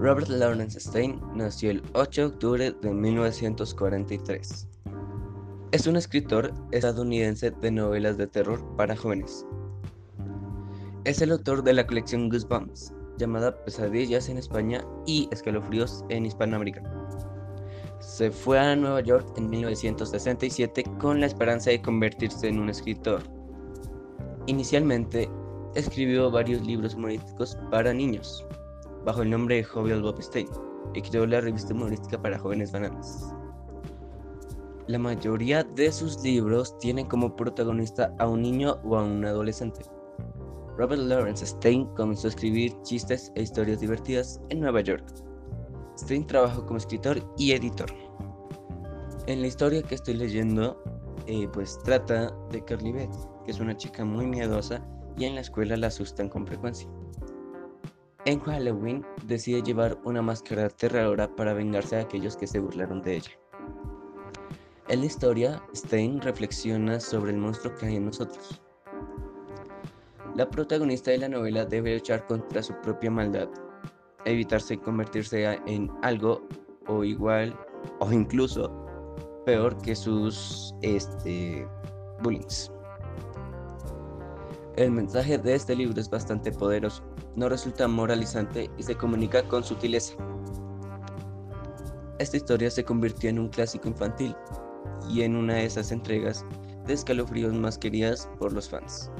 Robert Lawrence Stein nació el 8 de octubre de 1943. Es un escritor estadounidense de novelas de terror para jóvenes. Es el autor de la colección Goosebumps, llamada Pesadillas en España y Escalofríos en Hispanoamérica. Se fue a Nueva York en 1967 con la esperanza de convertirse en un escritor. Inicialmente, escribió varios libros humorísticos para niños, bajo el nombre de Jovial Bob Stein, y creó la revista humorística para jóvenes bananas. La mayoría de sus libros tienen como protagonista a un niño o a un adolescente. Robert Lawrence Stein comenzó a escribir chistes e historias divertidas en Nueva York. Stein trabajó como escritor y editor. En la historia que estoy leyendo, eh, pues trata de Carly Beth, que es una chica muy miedosa y en la escuela la asustan con frecuencia. En Halloween decide llevar una máscara aterradora para vengarse de aquellos que se burlaron de ella. En la historia, Stein reflexiona sobre el monstruo que hay en nosotros. La protagonista de la novela debe luchar contra su propia maldad, evitarse convertirse en algo o igual o incluso peor que sus este, bullings. El mensaje de este libro es bastante poderoso, no resulta moralizante y se comunica con sutileza. Esta historia se convirtió en un clásico infantil y en una de esas entregas de escalofríos más queridas por los fans.